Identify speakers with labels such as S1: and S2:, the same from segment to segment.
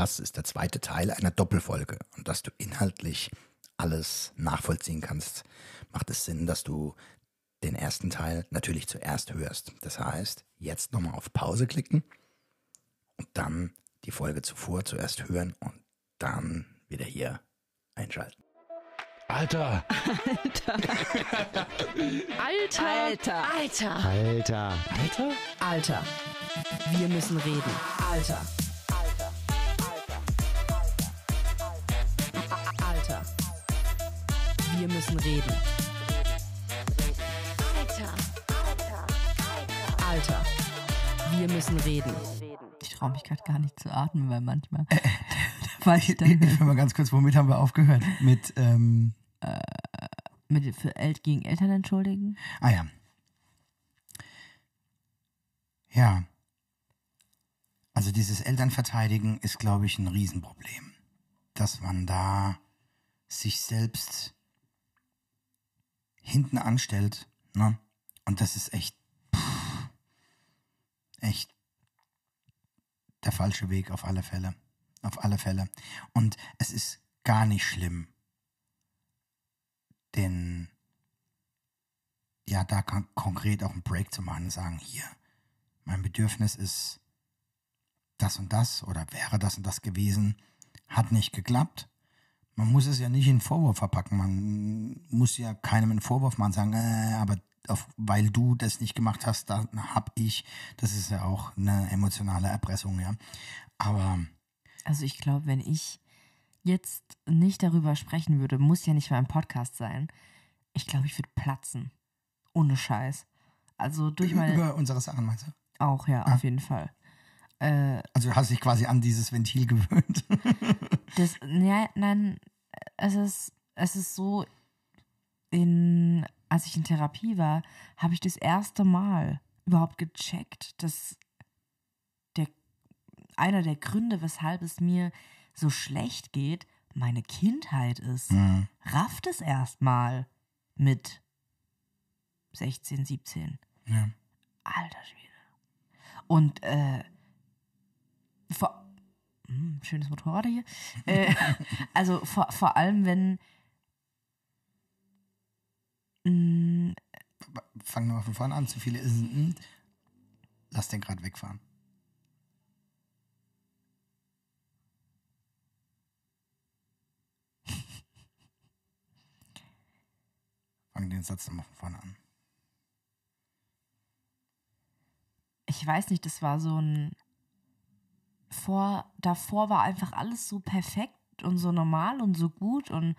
S1: das ist der zweite Teil einer Doppelfolge und dass du inhaltlich alles nachvollziehen kannst, macht es Sinn, dass du den ersten Teil natürlich zuerst hörst. Das heißt, jetzt nochmal auf Pause klicken und dann die Folge zuvor zuerst hören und dann wieder hier einschalten.
S2: Alter!
S3: Alter! Alter!
S4: Alter.
S3: Alter!
S2: Alter! Alter?
S3: Alter! Wir müssen reden. Alter! Wir müssen reden.
S4: Alter.
S3: Alter! Wir müssen reden. Ich traue mich gerade gar nicht zu atmen, weil manchmal weiß ich dann
S1: Ich will mal ganz kurz, womit haben wir aufgehört? Mit, ähm,
S3: mit für El gegen Eltern entschuldigen.
S1: ah ja. Ja. Also dieses Elternverteidigen ist, glaube ich, ein Riesenproblem. Dass man da sich selbst hinten anstellt, ne? Und das ist echt, pff, echt der falsche Weg auf alle Fälle. Auf alle Fälle. Und es ist gar nicht schlimm, den, ja, da kon konkret auch einen Break zu machen und sagen, hier, mein Bedürfnis ist das und das oder wäre das und das gewesen, hat nicht geklappt. Man muss es ja nicht in Vorwurf verpacken. Man muss ja keinem einen Vorwurf machen, sagen, äh, aber auf, weil du das nicht gemacht hast, da hab ich, das ist ja auch eine emotionale Erpressung, ja. Aber
S3: Also ich glaube, wenn ich jetzt nicht darüber sprechen würde, muss ja nicht mal ein Podcast sein. Ich glaube, ich würde platzen. Ohne Scheiß. Also durch meine.
S1: über unsere Sachen meinst du?
S3: Auch, ja,
S1: Ah.
S3: auf jeden Fall. Äh,
S1: Also du hast dich quasi an dieses Ventil gewöhnt.
S3: das, ja, nein, es ist, es ist so, in, als ich in Therapie war, habe ich das erste Mal überhaupt gecheckt, dass der, einer der Gründe, weshalb es mir so schlecht geht, meine Kindheit ist.
S1: Mhm.
S3: Rafft es erstmal mit 16, 17.
S1: Ja.
S3: Alter Schwede. Und äh, vor, hm, schönes Motorrad hier. äh, also vor, vor allem, wenn mh,
S1: Fangen wir mal von vorne an. Zu viele ist ein Lass den gerade wegfahren. Fang den Satz nochmal von vorne an.
S3: ich weiß nicht, das war so ein vor davor war einfach alles so perfekt und so normal und so gut und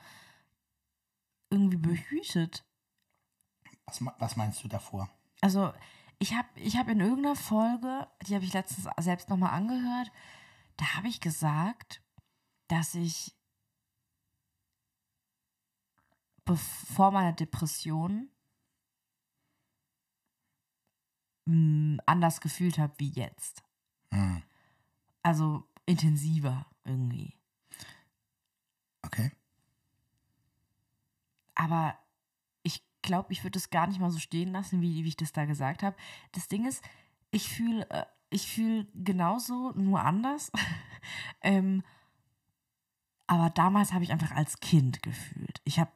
S3: irgendwie behütet.
S1: Was, was meinst du davor?
S3: Also, ich habe ich hab in irgendeiner Folge, die habe ich letztens selbst nochmal angehört, da habe ich gesagt, dass ich bevor meiner Depression mh, anders gefühlt habe wie jetzt.
S1: Hm.
S3: Also intensiver irgendwie.
S1: Okay.
S3: Aber ich glaube, ich würde es gar nicht mal so stehen lassen, wie, wie ich das da gesagt habe. Das Ding ist, ich fühle äh, ich fühl genauso, nur anders. ähm, aber damals habe ich einfach als Kind gefühlt. Ich habe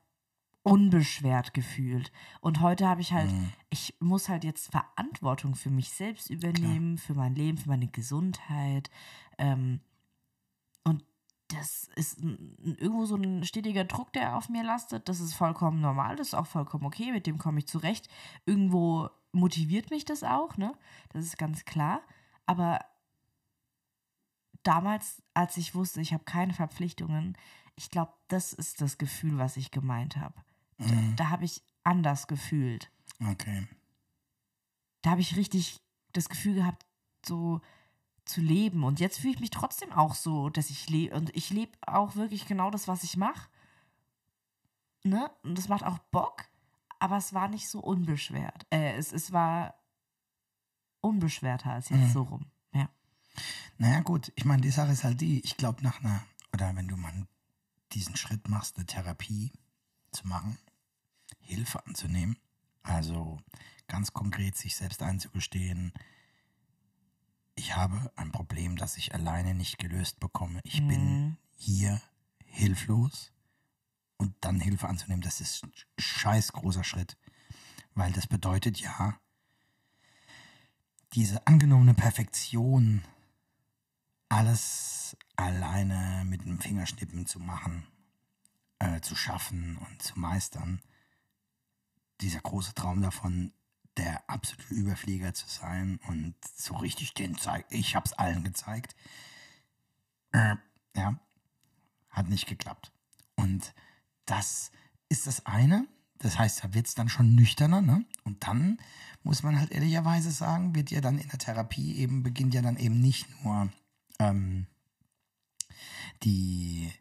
S3: unbeschwert gefühlt. Und heute habe ich halt,
S1: Mhm.
S3: ich muss halt jetzt Verantwortung für mich selbst übernehmen, für mein Leben, für meine Gesundheit. Ähm, und das ist ein- irgendwo so ein stetiger Druck, der auf mir lastet. Das ist vollkommen normal, das ist auch vollkommen okay, mit dem komme ich zurecht. Irgendwo motiviert mich das auch, ne? Das ist ganz klar. Aber damals, als ich wusste, ich habe keine Verpflichtungen, ich glaube, das ist das Gefühl, was ich gemeint habe. Da,
S1: Mhm.
S3: da habe ich anders gefühlt.
S1: Okay.
S3: Da habe ich richtig das Gefühl gehabt, so zu leben. Und jetzt fühle ich mich trotzdem auch so, dass ich lebe. Und ich lebe auch wirklich genau das, was ich mache. Ne? Und das macht auch Bock. Aber es war nicht so unbeschwert. Äh, es, es war unbeschwerter als jetzt
S1: Mhm.
S3: so rum. Ja.
S1: Naja, gut. Ich meine, die Sache ist halt die, ich glaube, nach einer, oder wenn du mal diesen Schritt machst, eine Therapie zu machen, Hilfe anzunehmen, also ganz konkret sich selbst einzugestehen, ich habe ein Problem, das ich alleine nicht gelöst bekomme. Ich bin hier hilflos. Und dann Hilfe anzunehmen, das ist ein scheiß großer Schritt. Weil das bedeutet ja, diese angenommene Perfektion, alles alleine mit einem Fingerschnippen zu machen, äh, zu schaffen und zu meistern. Dieser große Traum davon, der absolute Überflieger zu sein und so richtig den zeigt. Ich hab's allen gezeigt. Äh, ja, hat nicht geklappt. Und das ist das eine. Das heißt, da wird's dann schon nüchterner, ne? Und dann muss man halt ehrlicherweise sagen, wird ja dann in der Therapie eben, beginnt ja dann eben nicht nur ähm, die,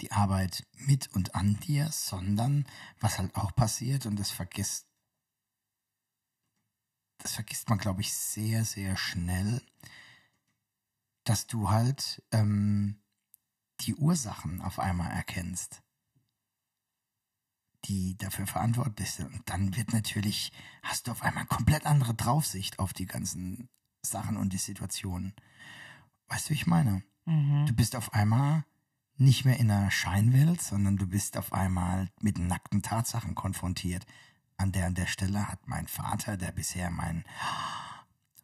S1: die Arbeit mit und an dir, sondern was halt auch passiert, und das vergisst, das vergisst man, glaube ich, sehr, sehr schnell, dass du halt ähm, die Ursachen auf einmal erkennst, die dafür verantwortlich sind. Und dann wird natürlich, hast du auf einmal komplett andere Draufsicht auf die ganzen Sachen und die Situationen. Weißt du, wie ich meine? Du bist auf einmal nicht mehr in einer Scheinwelt, sondern du bist auf einmal mit nackten Tatsachen konfrontiert. An der an der Stelle hat mein Vater, der bisher mein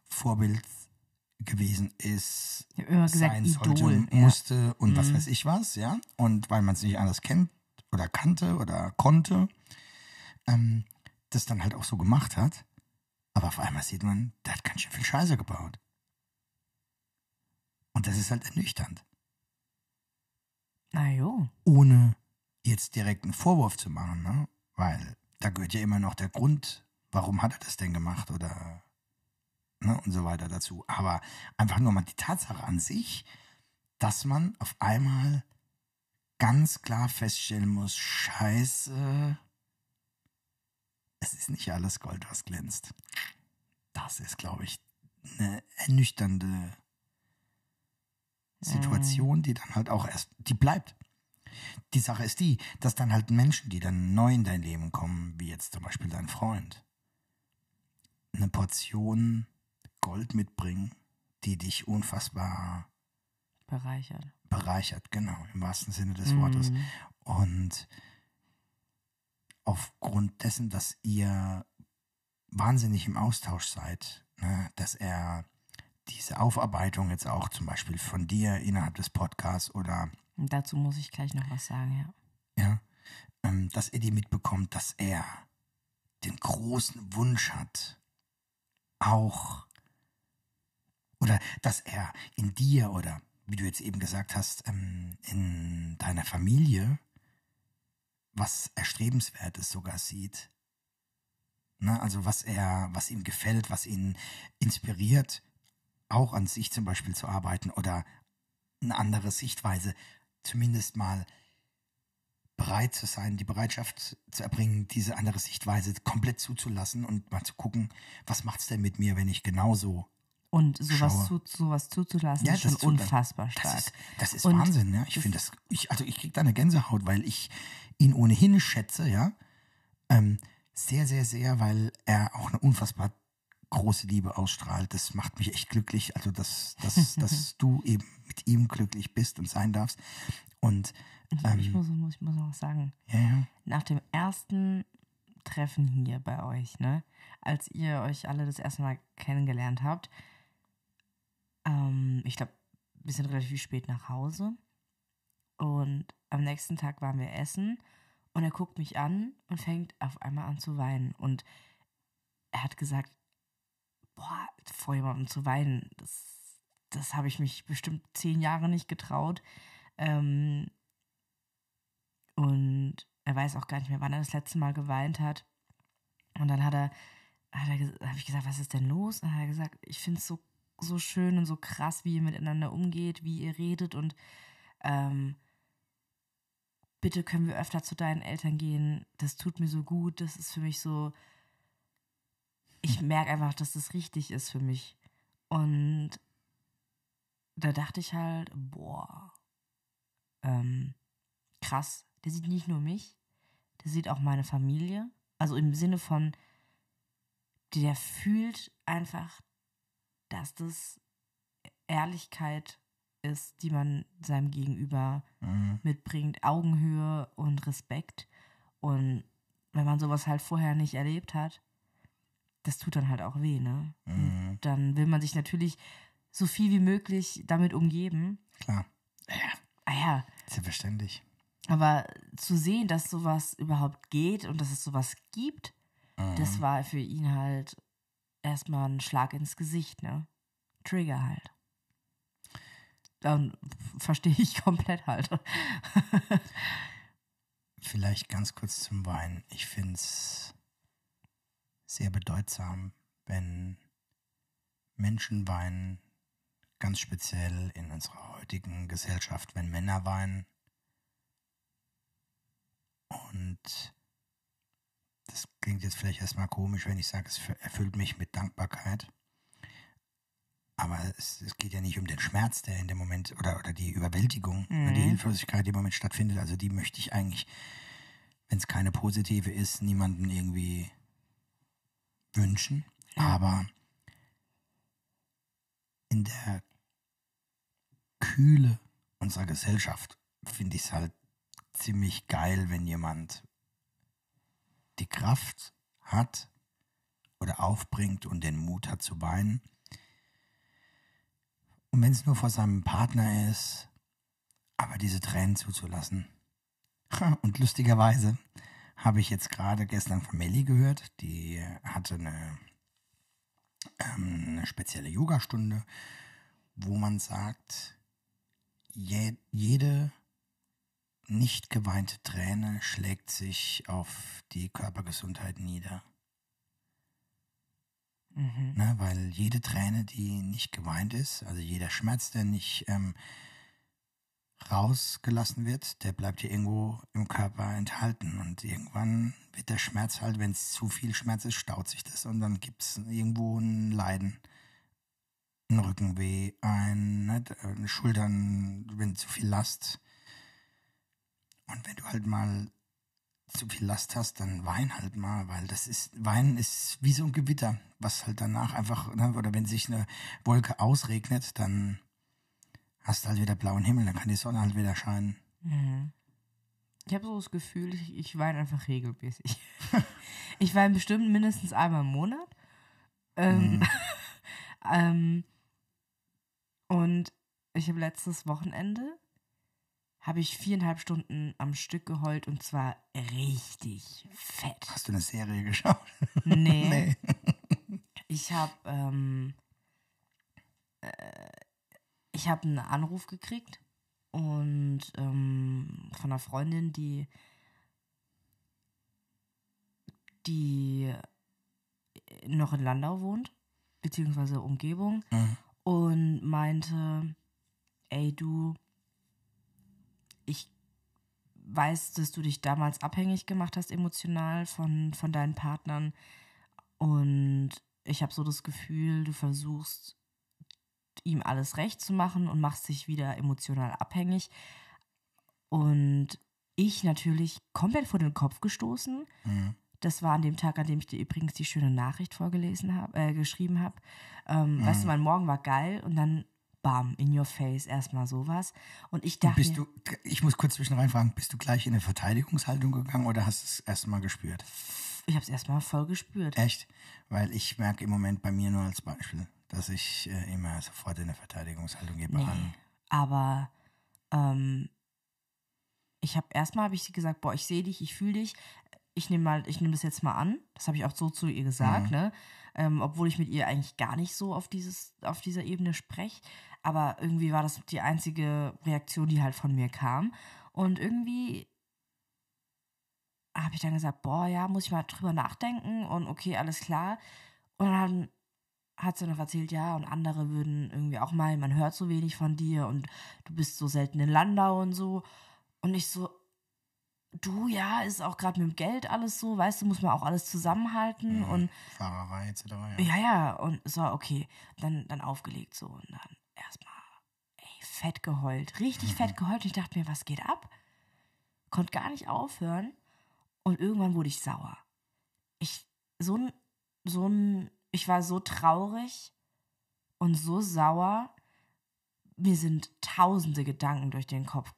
S1: Vorbild gewesen ist,
S3: gesagt,
S1: sein
S3: Idol,
S1: sollte,
S3: ja.
S1: musste und was weiß ich was, ja. Und weil man es nicht anders kennt oder kannte oder konnte, ähm, das dann halt auch so gemacht hat. Aber auf einmal sieht man, der hat ganz schön viel Scheiße gebaut. Und das ist halt ernüchternd.
S3: Na.
S1: Ohne jetzt direkt einen Vorwurf zu machen, ne? Weil da gehört ja immer noch der Grund, warum hat er das denn gemacht oder ne, und so weiter dazu. Aber einfach nur mal die Tatsache an sich, dass man auf einmal ganz klar feststellen muss, scheiße, es ist nicht alles Gold, was glänzt. Das ist, glaube ich, eine ernüchternde Situation, die dann halt auch erst, die bleibt. Die Sache ist die, dass dann halt Menschen, die dann neu in dein Leben kommen, wie jetzt zum Beispiel dein Freund, eine Portion Gold mitbringen, die dich unfassbar
S3: Bereichert.
S1: bereichert, genau, im wahrsten Sinne des Wortes. Und aufgrund dessen, dass ihr wahnsinnig im Austausch seid, ne, dass er diese Aufarbeitung jetzt auch zum Beispiel von dir innerhalb des Podcasts oder
S3: Und dazu muss ich gleich noch was sagen, ja.
S1: ja, ähm, dass er die mitbekommt, dass er den großen Wunsch hat, auch oder dass er in dir oder wie du jetzt eben gesagt hast, ähm, in deiner Familie was Erstrebenswertes sogar sieht. Ne? Also was er, was ihm gefällt, was ihn inspiriert, auch an sich zum Beispiel zu arbeiten oder eine andere Sichtweise, zumindest mal bereit zu sein, die Bereitschaft zu erbringen, diese andere Sichtweise komplett zuzulassen und mal zu gucken, was macht's denn mit mir, wenn ich genauso
S3: Und sowas, zu, sowas zuzulassen,
S1: Ja,
S3: ist schon unfassbar stark.
S1: Das ist, das ist Wahnsinn, ja. Ich finde das, ich, also ich krieg da eine Gänsehaut, weil ich ihn ohnehin schätze, ja. Ähm, sehr, sehr, sehr, weil er auch eine unfassbar große Liebe ausstrahlt. Das macht mich echt glücklich. Also, dass, dass, dass du eben mit ihm glücklich bist und sein darfst. Und
S3: ich,
S1: ähm,
S3: ich, muss, muss, ich muss noch was sagen.
S1: ja, ja.
S3: Nach dem ersten Treffen hier bei euch, ne, als ihr euch alle das erste Mal kennengelernt habt, ähm, ich glaube, wir sind relativ spät nach Hause und am nächsten Tag waren wir essen und er guckt mich an und fängt auf einmal an zu weinen und er hat gesagt, boah, vor jemandem zu weinen, das, das habe ich mich bestimmt zehn Jahre nicht getraut. Ähm, und er weiß auch gar nicht mehr, wann er das letzte Mal geweint hat. Und dann hat er, hat er habe ich gesagt, was ist denn los? Und dann hat er gesagt, ich finde es so, so schön und so krass, wie ihr miteinander umgeht, wie ihr redet und ähm, bitte können wir öfter zu deinen Eltern gehen. Das tut mir so gut. Das ist für mich so. Ich merke einfach, dass das richtig ist für mich. Und da dachte ich halt, boah, ähm, krass. Der sieht nicht nur mich, der sieht auch meine Familie. Also im Sinne von, der fühlt einfach, dass das Ehrlichkeit ist, die man seinem Gegenüber
S1: Mhm.
S3: mitbringt, Augenhöhe und Respekt. Und wenn man sowas halt vorher nicht erlebt hat, das tut dann halt auch weh, ne?
S1: Mhm.
S3: Dann will man sich natürlich so viel wie möglich damit umgeben.
S1: Klar,
S3: Ah ja,
S1: selbstverständlich.
S3: aber zu sehen, dass sowas überhaupt geht und dass es sowas gibt,
S1: Mhm.
S3: das war für ihn halt erstmal ein Schlag ins Gesicht, ne? Trigger halt. Dann verstehe ich komplett halt.
S1: Vielleicht ganz kurz zum Wein. Ich finde es sehr bedeutsam, wenn Menschen weinen, ganz speziell in unserer heutigen Gesellschaft, wenn Männer weinen. Und das klingt jetzt vielleicht erstmal komisch, wenn ich sage, es erfüllt mich mit Dankbarkeit. Aber es, es geht ja nicht um den Schmerz, der in dem Moment oder, oder die Überwältigung oder die
S3: Mhm.
S1: Hilflosigkeit, die im Moment stattfindet. Also die möchte ich eigentlich, wenn es keine positive ist, niemanden irgendwie wünschen. Aber in der Kühle unserer Gesellschaft finde ich es halt ziemlich geil, wenn jemand die Kraft hat oder aufbringt und den Mut hat zu weinen. Und wenn es nur vor seinem Partner ist, aber diese Tränen zuzulassen. Und lustigerweise habe ich jetzt gerade gestern von Melli gehört, die hatte eine, ähm, eine spezielle Yogastunde, wo man sagt, je, jede nicht geweinte Träne schlägt sich auf die Körpergesundheit nieder.
S3: Mhm.
S1: Ne? Weil jede Träne, die nicht geweint ist, also jeder Schmerz, der nicht ähm, rausgelassen wird, der bleibt hier irgendwo im Körper enthalten. Und irgendwann wird der Schmerz halt, wenn es zu viel Schmerz ist, staut sich das und dann gibt es irgendwo ein Leiden. Ein Rückenweh, ein, ne, Schultern, wenn zu viel Last. Und wenn du halt mal zu viel Last hast, dann wein halt mal, weil das ist, Weinen ist wie so ein Gewitter, was halt danach einfach, ne, oder wenn sich eine Wolke ausregnet, dann hast du halt wieder blauen Himmel, dann kann die Sonne halt wieder scheinen.
S3: Mhm. Ich habe so das Gefühl, ich, ich weine einfach regelmäßig. ich weine bestimmt mindestens einmal im Monat. Ähm, ähm, und ich habe letztes Wochenende habe ich viereinhalb Stunden am Stück geheult und zwar richtig fett.
S1: Hast du eine Serie geschaut?
S3: Nee. Ich habe ähm, äh, ich habe einen Anruf gekriegt und ähm, von einer Freundin, die die noch in Landau wohnt, beziehungsweise Umgebung,
S1: Mhm.
S3: und meinte, ey du, ich weiß, dass du dich damals abhängig gemacht hast emotional von, von deinen Partnern und ich habe so das Gefühl, du versuchst ihm alles recht zu machen und machst dich wieder emotional abhängig und ich natürlich komplett vor den Kopf gestoßen.
S1: Mhm.
S3: Das war an dem Tag, an dem ich dir übrigens die schöne Nachricht vorgelesen habe, äh, geschrieben habe. Ähm, Weißt du, mein Morgen war geil und dann bam, in your face erstmal sowas. Und ich dachte,
S1: Bist du, ich muss kurz zwischen reinfragen, bist du gleich in eine Verteidigungshaltung gegangen oder hast du es erst mal gespürt?
S3: ich habe es erstmal voll gespürt.
S1: Echt? Weil ich merke im Moment bei mir nur als Beispiel, dass ich äh, immer sofort in eine Verteidigungshaltung gehe bei
S3: Nee.
S1: allen.
S3: Aber ähm, ich habe erstmal habe ich gesagt, boah, ich sehe dich, ich fühle dich. Ich nehme mal, ich nehme das jetzt mal an. Das habe ich auch so zu ihr gesagt, ne? Ähm, obwohl ich mit ihr eigentlich gar nicht so auf dieses, auf dieser Ebene spreche. Aber irgendwie war das die einzige Reaktion, die halt von mir kam. Und irgendwie habe ich dann gesagt, boah, ja, muss ich mal drüber nachdenken und okay, alles klar. Und dann hat sie noch erzählt, ja, und andere würden irgendwie auch mal, man hört so wenig von dir und du bist so selten in Landau und so. Und ich so, du, ja, ist auch gerade mit dem Geld alles so, weißt du, muss man auch alles zusammenhalten
S1: Mhm.
S3: und
S1: Fahrerei etc. Ja.
S3: ja, ja, und so, okay, dann, dann aufgelegt so und dann erstmal, ey, fett geheult, richtig fett geheult. Und ich dachte mir, was geht ab? Konnte gar nicht aufhören und irgendwann wurde ich sauer. Ich, so ein, so ein, ich war so traurig und so sauer, mir sind tausende Gedanken durch den Kopf.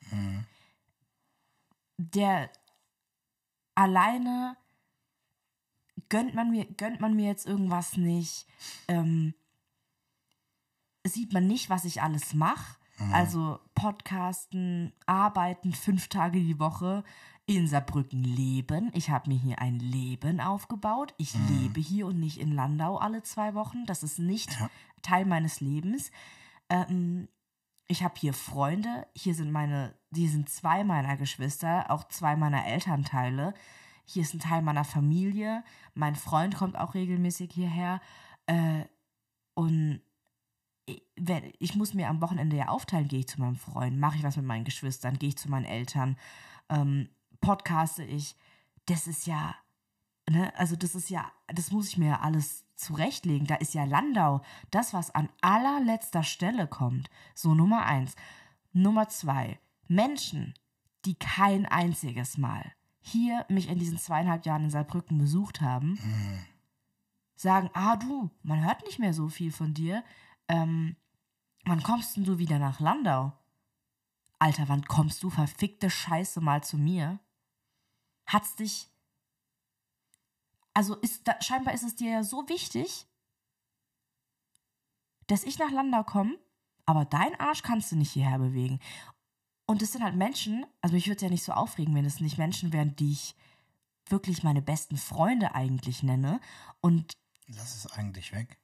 S3: Der alleine gönnt man mir, gönnt man mir jetzt irgendwas nicht, ähm, sieht man nicht, was ich alles mache. Also Podcasten, arbeiten fünf Tage die Woche, in Saarbrücken leben. Ich habe mir hier ein Leben aufgebaut. Ich lebe hier und nicht in Landau alle zwei Wochen. Das ist nicht
S1: Ja.
S3: Teil meines Lebens. Ähm, ich habe hier Freunde. Hier sind meine, die sind zwei meiner Geschwister, auch zwei meiner Elternteile. Hier ist ein Teil meiner Familie. Mein Freund kommt auch regelmäßig hierher. Äh, und ich muss mir am Wochenende ja aufteilen, gehe ich zu meinem Freund, mache ich was mit meinen Geschwistern, gehe ich zu meinen Eltern, ähm, podcaste ich. Das ist ja, ne, also das ist ja, das muss ich mir ja alles zurechtlegen. Da ist ja Landau, das, was an allerletzter Stelle kommt. So Nummer eins. Nummer zwei, Menschen, die kein einziges Mal hier mich in diesen zweieinhalb Jahren in Saarbrücken besucht haben, sagen, ah du, man hört nicht mehr so viel von dir. Ähm, wann kommst denn du wieder nach Landau? Alter, wann kommst du verfickte Scheiße mal zu mir? Hat's dich. Also ist da, scheinbar ist es dir ja so wichtig, dass ich nach Landau komme, aber dein Arsch kannst du nicht hierher bewegen. Und es sind halt Menschen, also mich würde es ja nicht so aufregen, wenn es nicht Menschen wären, die ich wirklich meine besten Freunde eigentlich nenne und
S1: Lass es eigentlich weg.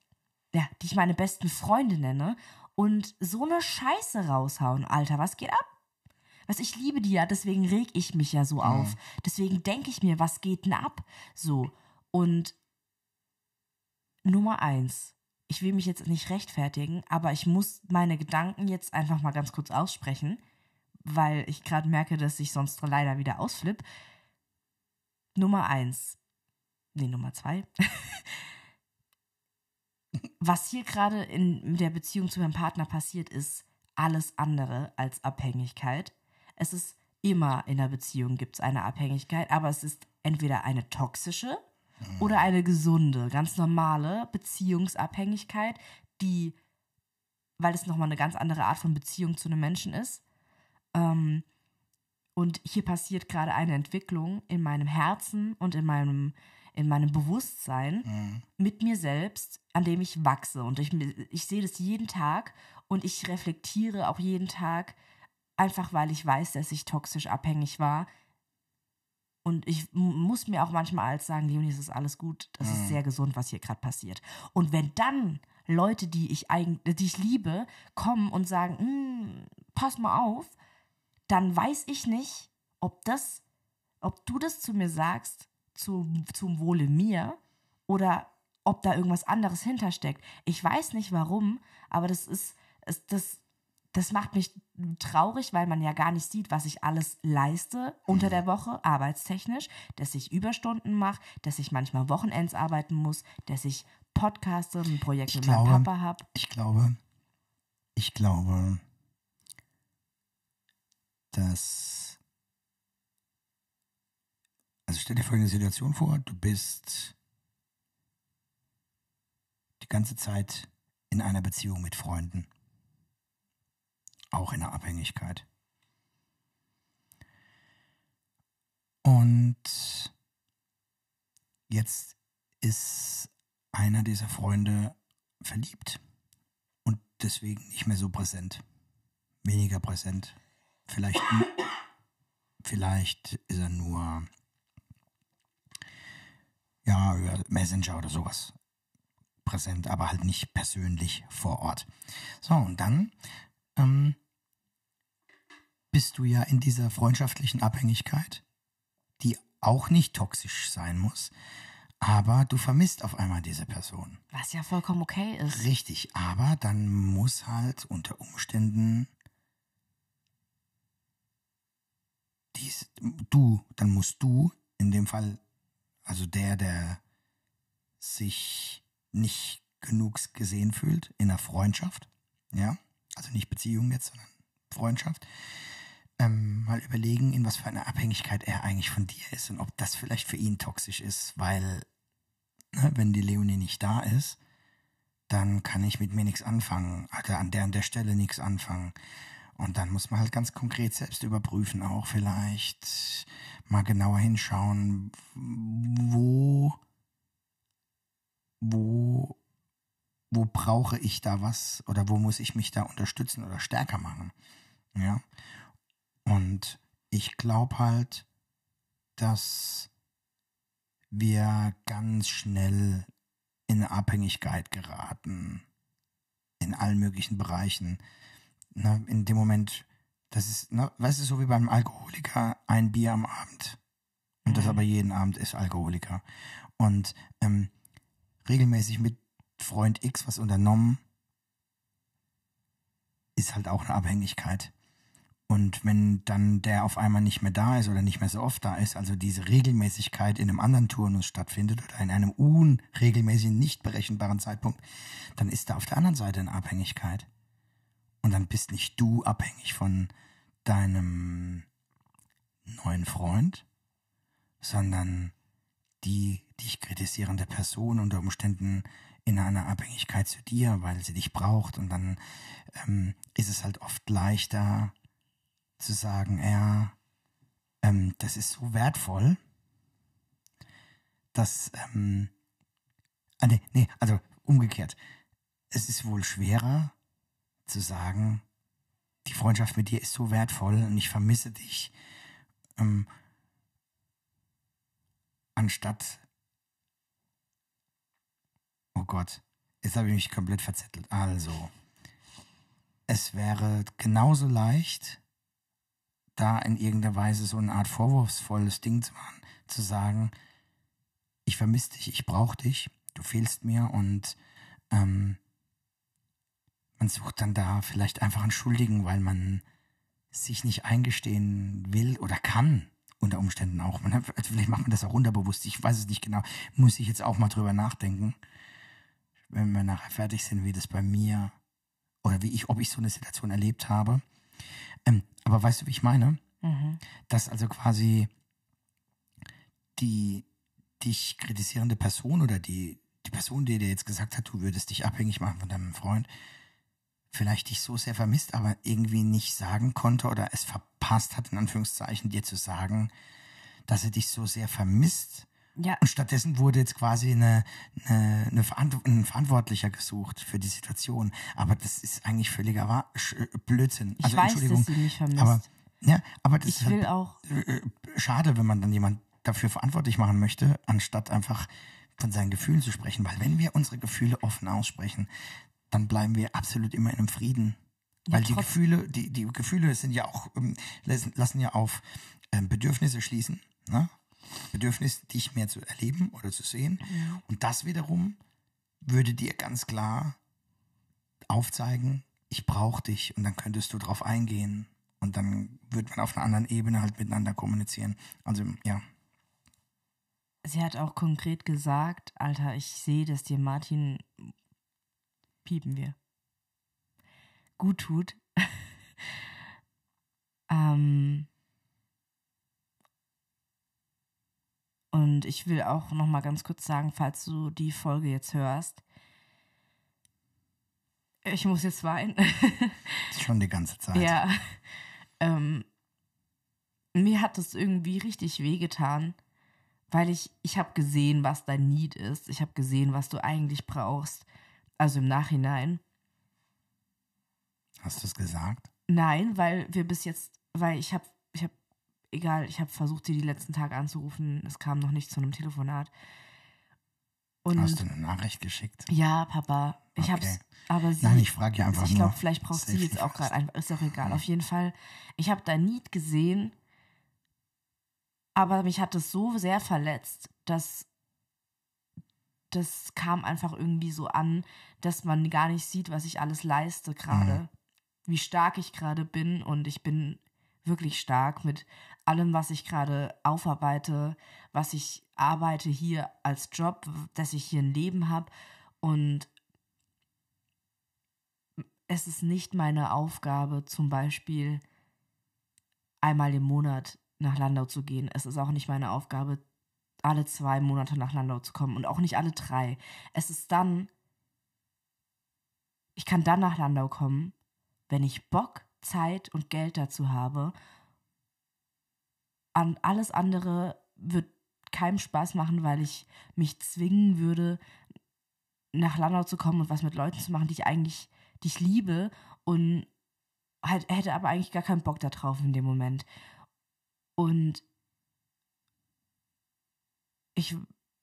S3: ja, die ich meine besten Freunde nenne und so eine Scheiße raushauen, Alter, was geht ab? Was ich liebe die ja, deswegen reg ich mich ja so auf. Deswegen denke ich mir, was geht denn ab? So. Und Nummer eins. Ich will mich jetzt nicht rechtfertigen, aber ich muss meine Gedanken jetzt einfach mal ganz kurz aussprechen, weil ich gerade merke, dass ich sonst leider wieder ausflipp. Nummer eins. Nee, Nummer zwei. was hier gerade in der Beziehung zu meinem Partner passiert, ist alles andere als Abhängigkeit. Es ist immer in der Beziehung gibt es eine Abhängigkeit, aber es ist entweder eine toxische oder eine gesunde, ganz normale Beziehungsabhängigkeit, die, weil es nochmal eine ganz andere Art von Beziehung zu einem Menschen ist. Ähm, und hier passiert gerade eine Entwicklung in meinem Herzen und in meinem, in meinem Bewusstsein mit mir selbst, an dem ich wachse. Und ich, ich sehe das jeden Tag und ich reflektiere auch jeden Tag, einfach weil ich weiß, dass ich toxisch abhängig war. Und ich muss mir auch manchmal als sagen, Leonie, es ist alles gut, das ist sehr gesund, was hier gerade passiert. Und wenn dann Leute, die ich eigentlich, die ich liebe, kommen und sagen, "Mm, pass mal auf, dann weiß ich nicht, ob das, ob du das zu mir sagst, zu, zum Wohle mir, oder ob da irgendwas anderes hintersteckt. Ich weiß nicht warum, aber das ist, es, das, das macht mich traurig, weil man ja gar nicht sieht, was ich alles leiste unter der Woche, arbeitstechnisch, dass ich Überstunden mache, dass ich manchmal Wochenends arbeiten muss, dass ich podcaste, ein Projekt
S1: Ich
S3: mit
S1: glaube-
S3: meinem Papa habe.
S1: Ich glaube, ich glaube, dass. Also stell dir folgende Situation vor, du bist die ganze Zeit in einer Beziehung mit Freunden. Auch in einer Abhängigkeit. Und jetzt ist einer dieser Freunde verliebt und deswegen nicht mehr so präsent. Weniger präsent. Vielleicht, vielleicht ist er nur ja, über Messenger oder sowas präsent, aber halt nicht persönlich vor Ort. So, und dann ähm, bist du ja in dieser freundschaftlichen Abhängigkeit, die auch nicht toxisch sein muss, aber du vermisst auf einmal diese Person.
S3: Was ja vollkommen okay ist.
S1: Richtig, aber dann muss halt unter Umständen dies, du, dann musst du in dem Fall, also der, der sich nicht genug gesehen fühlt in einer Freundschaft, ja, also nicht Beziehung jetzt, sondern Freundschaft, ähm, mal überlegen, in was für einer Abhängigkeit er eigentlich von dir ist und ob das vielleicht für ihn toxisch ist, weil, ne, wenn die Leonie nicht da ist, dann kann ich mit mir nichts anfangen, oder an der an der Stelle nichts anfangen. Und dann muss man halt ganz konkret selbst überprüfen, auch vielleicht mal genauer hinschauen, wo, wo, wo brauche ich da was oder wo muss ich mich da unterstützen oder stärker machen. Ja. Und ich glaube halt, dass wir ganz schnell in Abhängigkeit geraten. In allen möglichen Bereichen. Ne, in dem Moment, das ist, ne, weißt du, so wie beim Alkoholiker, ein Bier am Abend. Und das
S3: Mhm.
S1: aber jeden Abend ist Alkoholiker. Und ähm, regelmäßig mit Freund X was unternommen, ist halt auch eine Abhängigkeit. Und wenn dann der auf einmal nicht mehr da ist oder nicht mehr so oft da ist, also diese Regelmäßigkeit in einem anderen Turnus stattfindet oder in einem unregelmäßigen, nicht berechenbaren Zeitpunkt, dann ist da auf der anderen Seite eine Abhängigkeit. Und dann bist nicht du abhängig von deinem neuen Freund, sondern die dich kritisierende Person unter Umständen in einer Abhängigkeit zu dir, weil sie dich braucht. Und dann ähm, ist es halt oft leichter zu sagen, ja, ähm, das ist so wertvoll, dass, ähm, ah, nee, nee, also umgekehrt. Es ist wohl schwerer zu sagen, die Freundschaft mit dir ist so wertvoll und ich vermisse dich, ähm, anstatt, oh Gott, jetzt habe ich mich komplett verzettelt. Also, es wäre genauso leicht, da in irgendeiner Weise so eine Art vorwurfsvolles Ding zu machen, zu sagen, ich vermisse dich, ich brauche dich, du fehlst mir und ähm, man sucht dann da vielleicht einfach einen Schuldigen, weil man sich nicht eingestehen will oder kann, unter Umständen auch. Man vielleicht macht man das auch unterbewusst, ich weiß es nicht genau, muss ich jetzt auch mal drüber nachdenken, wenn wir nachher fertig sind, wie das bei mir oder wie ich, ob ich so eine Situation erlebt habe. Ähm, aber weißt du, wie ich meine?
S3: Mhm.
S1: Dass also quasi die dich kritisierende Person oder die, die Person, die dir jetzt gesagt hat, du würdest dich abhängig machen von deinem Freund, vielleicht dich so sehr vermisst, aber irgendwie nicht sagen konnte oder es verpasst hat, in Anführungszeichen, dir zu sagen, dass er dich so sehr vermisst.
S3: Ja,
S1: Und stattdessen wurde jetzt quasi eine, eine, eine Verant ein Verantwortlicher gesucht für die Situation. Aber das ist eigentlich völliger Wa- Sch- Blödsinn.
S3: ich
S1: Also
S3: weiß,
S1: Entschuldigung.
S3: dass sie mich vermisst.
S1: aber, ja, aber das
S3: ich
S1: ist halt
S3: auch,
S1: äh, schade, wenn man dann jemand dafür verantwortlich machen möchte, anstatt einfach von seinen Gefühlen zu sprechen. Weil wenn wir unsere Gefühle offen aussprechen, dann bleiben wir absolut immer in einem Frieden.
S3: Ja,
S1: Weil die
S3: trotz-
S1: Gefühle, die, die Gefühle sind ja auch, ähm, lassen, lassen ja auf ähm, Bedürfnisse schließen. Ne? Bedürfnis, dich mehr zu erleben oder zu sehen. Und das wiederum würde dir ganz klar aufzeigen, ich brauche dich und dann könntest du drauf eingehen und dann wird man auf einer anderen Ebene halt miteinander kommunizieren. Also ja,
S3: sie hat auch konkret gesagt, Alter, ich sehe, dass dir Martin, piepen wir, gut tut. ähm, und ich will auch noch mal ganz kurz sagen, falls du die Folge jetzt hörst, ich muss jetzt weinen.
S1: schon die ganze Zeit.
S3: Ja. Ähm, mir hat das irgendwie richtig wehgetan, weil ich, ich habe gesehen, was dein Need ist. Ich habe gesehen, was du eigentlich brauchst. Also im Nachhinein.
S1: Hast du es gesagt?
S3: Nein, weil wir bis jetzt, weil ich habe, ich habe, egal, ich habe versucht, sie die letzten Tage anzurufen. Es kam noch nicht zu einem Telefonat. Und
S1: Hast du eine Nachricht geschickt?
S3: ja, Papa, ich
S1: Okay.
S3: hab's, aber sie,
S1: Nein, ich frage ja einfach
S3: ich glaube, vielleicht braucht sie jetzt auch gerade einfach, ist auch egal.
S1: Mhm.
S3: Auf jeden Fall, ich habe dein Need gesehen, aber mich hat es so sehr verletzt, dass das kam einfach irgendwie so an, dass man gar nicht sieht, was ich alles leiste gerade,
S1: Mhm.
S3: wie stark ich gerade bin und ich bin wirklich stark mit allem, was ich gerade aufarbeite, was ich arbeite hier als Job, dass ich hier ein Leben habe und es ist nicht meine Aufgabe, zum Beispiel einmal im Monat nach Landau zu gehen. Es ist auch nicht meine Aufgabe, alle zwei Monate nach Landau zu kommen und auch nicht alle drei. Es ist dann, ich kann dann nach Landau kommen, wenn ich Bock, Zeit und Geld dazu habe. An alles andere wird keinem Spaß machen, weil ich mich zwingen würde, nach Landau zu kommen und was mit Leuten zu machen, die ich eigentlich, die ich liebe und halt, hätte aber eigentlich gar keinen Bock darauf in dem Moment. Und ich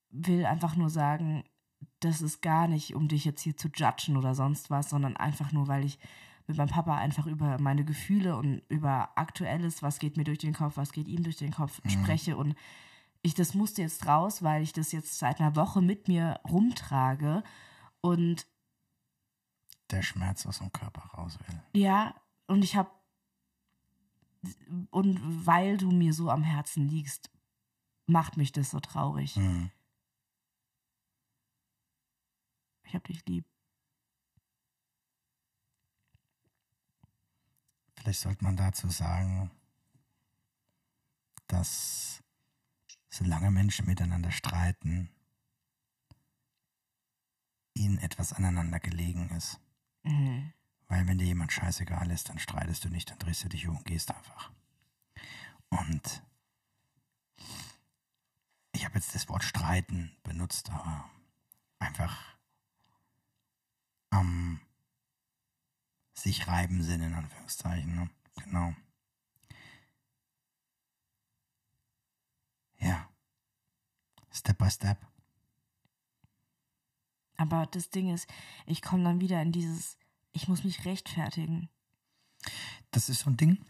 S3: will einfach nur sagen, das ist gar nicht, um dich jetzt hier zu judgen oder sonst was, sondern einfach nur, weil ich mit meinem Papa einfach über meine Gefühle und über Aktuelles, was geht mir durch den Kopf, was geht ihm durch den Kopf,
S1: Mhm.
S3: spreche. Und ich, das musste jetzt raus, weil ich das jetzt seit einer Woche mit mir rumtrage. Und
S1: Der Schmerz aus dem Körper raus will.
S3: ja, und ich habe, und weil du mir so am Herzen liegst, macht mich das so traurig.
S1: Mhm.
S3: Ich hab dich lieb.
S1: Vielleicht sollte man dazu sagen, dass solange Menschen miteinander streiten, ihnen etwas aneinander gelegen ist.
S3: Mhm.
S1: Weil wenn dir jemand scheißegal ist, dann streitest du nicht, dann drehst du dich um und gehst einfach. Und ich habe jetzt das Wort streiten benutzt, aber einfach am sich reiben Sinn in Anführungszeichen. Ne? Genau. Ja. Step by step.
S3: Aber das Ding ist, ich komme dann wieder in dieses, ich muss mich rechtfertigen.
S1: Das ist so ein Ding.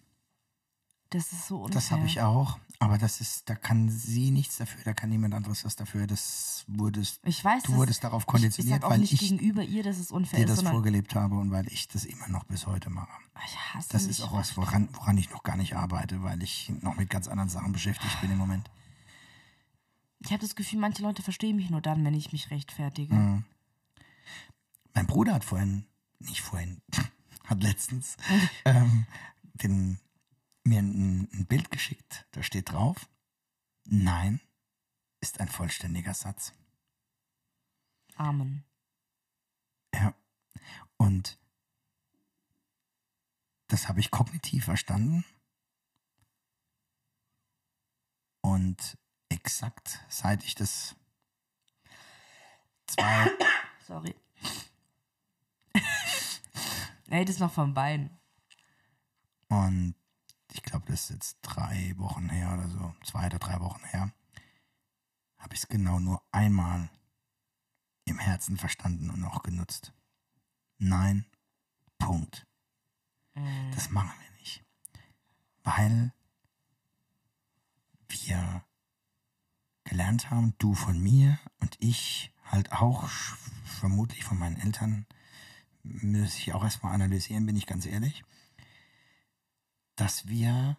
S3: Das ist so unfair.
S1: Das habe ich auch. Aber das ist, da kann sie nichts dafür, da kann niemand anderes was dafür. Das wurdest,
S3: Ich weiß,
S1: du wurdest darauf
S3: Ich,
S1: konditioniert,
S3: ich auch
S1: weil ich
S3: gegenüber ihr, dass es unfair
S1: dir
S3: ist,
S1: das vorgelebt habe und weil ich das immer noch bis heute mache.
S3: ich hasse
S1: Das ist auch was, woran, woran ich noch gar nicht arbeite, weil ich noch mit ganz anderen Sachen beschäftigt bin im Moment.
S3: Ich habe das Gefühl, manche Leute verstehen mich nur dann, wenn ich mich rechtfertige.
S1: Mhm. Mein Bruder hat vorhin, nicht vorhin, hat letztens ähm, den, mir ein, ein Bild geschickt. Da steht drauf, nein ist ein vollständiger Satz.
S3: Amen.
S1: Ja. Und das habe ich kognitiv verstanden. Und exakt seit ich das zwei,
S3: Sorry. Ey, das ist noch vom Bein.
S1: Und ich glaube, das ist jetzt drei Wochen her oder so, zwei oder drei Wochen her, habe ich es genau nur einmal im Herzen verstanden und auch genutzt. Nein, Punkt. Das machen wir nicht. Weil wir gelernt haben, du von mir und ich halt auch, vermutlich von meinen Eltern, muss ich auch erstmal analysieren, bin ich ganz ehrlich, dass wir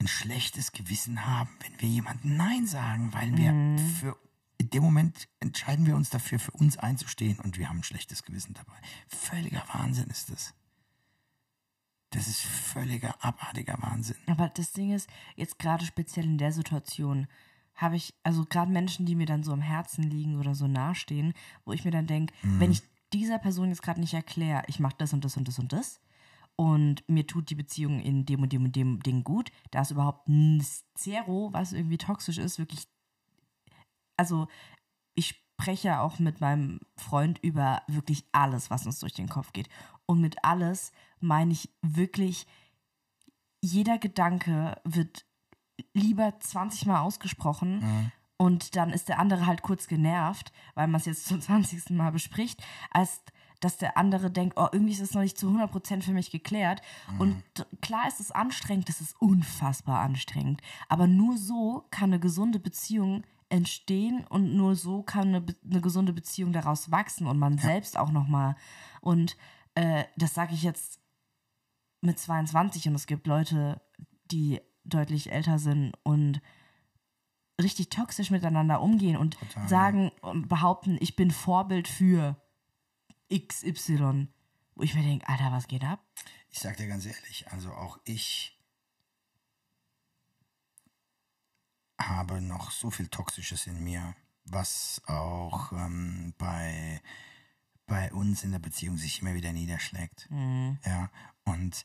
S1: ein schlechtes Gewissen haben, wenn wir jemandem Nein sagen, weil wir für in dem Moment entscheiden wir uns dafür, für uns einzustehen und wir haben ein schlechtes Gewissen dabei. Völliger Wahnsinn ist das. Das ist völliger abartiger Wahnsinn.
S3: Aber das Ding ist, jetzt gerade speziell in der Situation, habe ich, also gerade Menschen, die mir dann so am Herzen liegen oder so nahestehen, wo ich mir dann denke, wenn ich dieser Person jetzt gerade nicht erkläre, ich mache das und das und das und das und mir tut die Beziehung in dem und dem und dem Ding gut, da ist überhaupt ein Zero, was irgendwie toxisch ist, wirklich, also ich spreche ja auch mit meinem Freund über wirklich alles, was uns durch den Kopf geht. Und mit alles meine ich wirklich, jeder Gedanke wird lieber 20 Mal ausgesprochen und dann ist der andere halt kurz genervt, weil man es jetzt zum 20. Mal bespricht, als dass der andere denkt, oh, irgendwie ist es noch nicht zu 100% für mich geklärt. Und klar ist es anstrengend, das ist unfassbar anstrengend. Aber nur so kann eine gesunde Beziehung entstehen und nur so kann eine, eine gesunde Beziehung daraus wachsen und man selbst auch nochmal. Und äh, das sage ich jetzt mit 22 und es gibt Leute, die deutlich älter sind und richtig toxisch miteinander umgehen und
S1: Total,
S3: sagen und behaupten, ich bin Vorbild für XY. Wo ich mir denke, Alter, was geht ab?
S1: Ich sag dir ganz ehrlich, also auch ich habe noch so viel Toxisches in mir, was auch ähm, bei bei uns in der Beziehung sich immer wieder niederschlägt.
S3: Mhm.
S1: Ja, und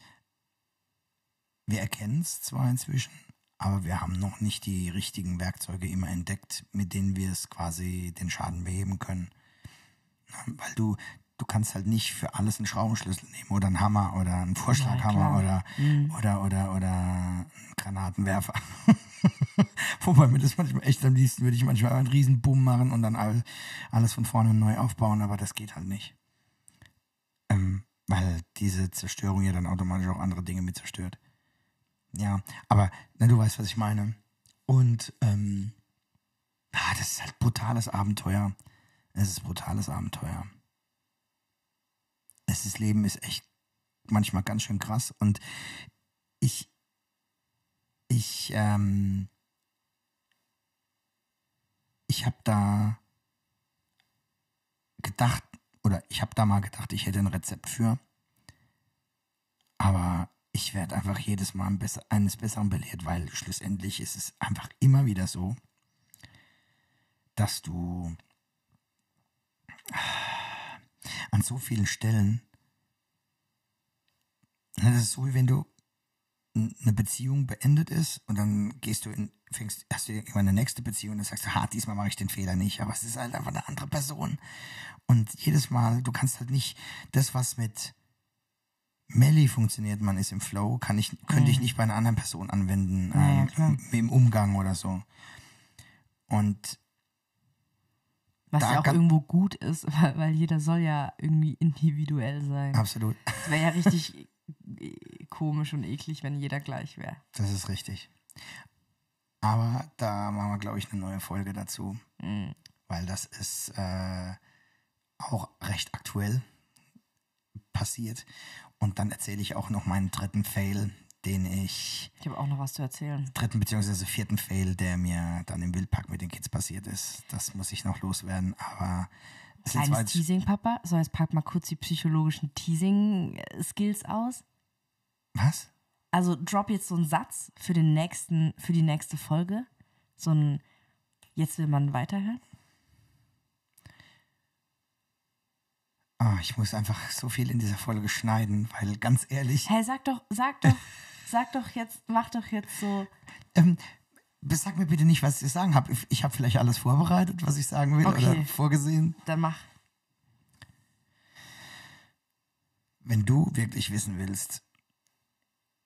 S1: wir erkennen es zwar inzwischen, aber wir haben noch nicht die richtigen Werkzeuge immer entdeckt, mit denen wir es quasi den Schaden beheben können. Weil du, du kannst halt nicht für alles einen Schraubenschlüssel nehmen oder einen Hammer oder einen Vorschlaghammer oder, oder, oder, oder einen Granatenwerfer. Wobei mir das manchmal echt am liebsten würde ich manchmal einen riesen Boom machen und dann all, alles von vorne neu aufbauen, aber das geht halt nicht. Ähm, weil diese Zerstörung ja dann automatisch auch andere Dinge mit zerstört. Ja, aber na, du weißt, was ich meine. Und ähm, ah, das ist halt brutales Abenteuer. Es ist brutales Abenteuer. Ist Leben ist echt manchmal ganz schön krass und ich ich ähm, ich habe da gedacht oder ich habe da mal gedacht, ich hätte ein Rezept für, aber ich werde einfach jedes Mal eines Besseren belehrt, weil schlussendlich ist es einfach immer wieder so, dass du an so vielen Stellen, das ist so, wie wenn du eine Beziehung beendet ist und dann gehst du in, fängst, hast du irgendwann eine nächste Beziehung und sagst du, ha, diesmal mache ich den Fehler nicht, aber es ist halt einfach eine andere Person. Und jedes Mal, du kannst halt nicht das, was mit Melly funktioniert, man ist im Flow, kann ich, könnte ich nicht bei einer anderen Person anwenden,
S3: Ja, ja,
S1: ähm, im Umgang oder so. Und
S3: Was
S1: Da
S3: ja auch irgendwo gut ist, weil, weil jeder soll ja irgendwie individuell sein.
S1: absolut,
S3: Es wäre ja richtig komisch und eklig, wenn jeder gleich wäre.
S1: das ist richtig. Aber da machen wir, glaube ich, eine neue Folge dazu,
S3: Mhm.
S1: weil das ist äh, auch recht aktuell passiert. Und dann erzähle ich auch noch meinen dritten Fail, den ich,
S3: Ich habe auch noch was zu erzählen.
S1: dritten beziehungsweise vierten Fail, der mir dann im Wildpark mit den Kids passiert ist. Das muss ich noch loswerden, aber
S3: Kleines Teasing, Papa. So, jetzt pack mal kurz die psychologischen Teasing-Skills aus.
S1: Was?
S3: Also drop jetzt so einen Satz für den nächsten, für die nächste Folge. So ein Jetzt will man weiterhören.
S1: Ah, ich muss einfach so viel in dieser Folge schneiden, weil ganz ehrlich,
S3: Hey, sag doch, sag doch, sag doch jetzt, mach doch jetzt so.
S1: ähm, sag mir bitte nicht, was ich sagen habe. Ich habe vielleicht alles vorbereitet, was ich sagen will
S3: Okay.
S1: oder vorgesehen.
S3: Dann mach.
S1: Wenn du wirklich wissen willst,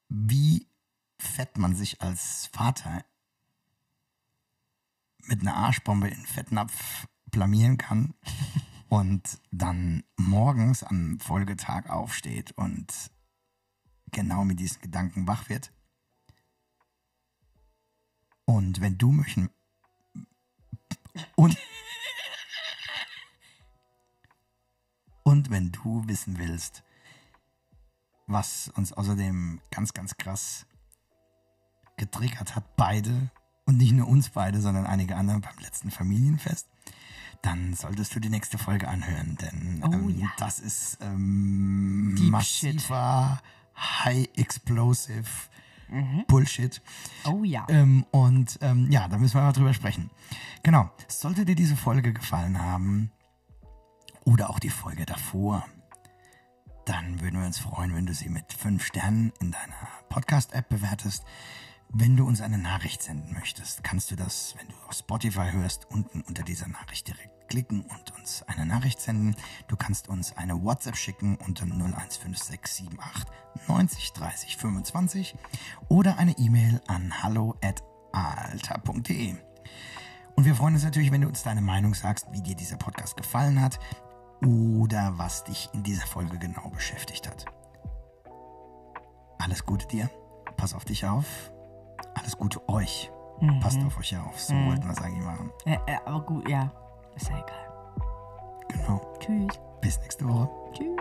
S1: wie fett man sich als Vater mit einer Arschbombe in Fettnapf blamieren kann und dann morgens am Folgetag aufsteht und genau mit diesen Gedanken wach wird. Und wenn du möchten und und wenn du wissen willst, was uns außerdem ganz, ganz krass getriggert hat, beide und nicht nur uns beide, sondern einige andere beim letzten Familienfest, dann solltest du die nächste Folge anhören, denn
S3: Oh
S1: ähm,
S3: ja.
S1: das ist ähm, massiver, high explosive
S3: Mhm.
S1: Bullshit.
S3: Oh ja.
S1: Ähm, und ähm, ja, da müssen wir mal drüber sprechen. Genau. Sollte dir diese Folge gefallen haben oder auch die Folge davor, dann würden wir uns freuen, wenn du sie mit fünf Sternen in deiner Podcast-App bewertest. Wenn du uns eine Nachricht senden möchtest, kannst du das, wenn du auf Spotify hörst, unten unter dieser Nachricht direkt klicken und uns eine Nachricht senden. Du kannst uns eine WhatsApp schicken unter 015678 90 30 25 oder eine E-Mail an hallo at alter.de. Und wir freuen uns natürlich, wenn du uns deine Meinung sagst, wie dir dieser Podcast gefallen hat oder was dich in dieser Folge genau beschäftigt hat. Alles Gute dir, pass auf dich auf, alles Gute euch, passt auf euch auf, so wollten wir sagen immer.
S3: Äh, äh, aber gut, ja. Ist ja egal.
S1: Genau,
S3: Tschüss.
S1: bis nächste Woche.
S3: Tschüss.